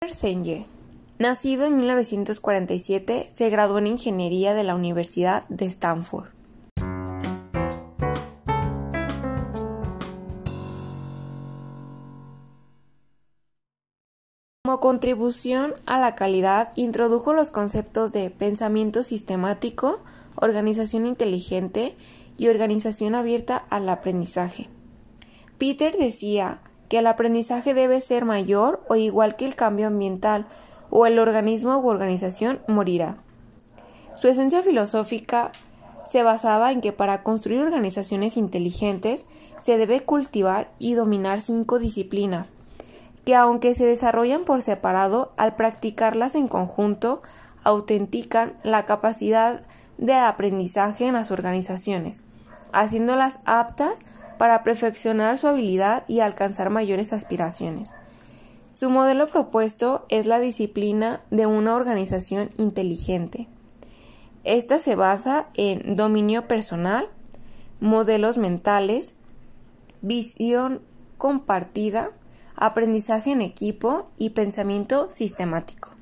Peter Senge, nacido en 1947, se graduó en Ingeniería de la Universidad de Stanford. Como contribución a la calidad, introdujo los conceptos de pensamiento sistemático, organización inteligente y organización abierta al aprendizaje. Peter decía que el aprendizaje debe ser mayor o igual que el cambio ambiental, o el organismo u organización morirá. Su esencia filosófica se basaba en que para construir organizaciones inteligentes se debe cultivar y dominar cinco disciplinas, que aunque se desarrollan por separado, al practicarlas en conjunto, autentican la capacidad de aprendizaje en las organizaciones, haciéndolas aptas para perfeccionar su habilidad y alcanzar mayores aspiraciones. Su modelo propuesto es la disciplina de una organización inteligente. Esta se basa en dominio personal, modelos mentales, visión compartida, aprendizaje en equipo y pensamiento sistemático.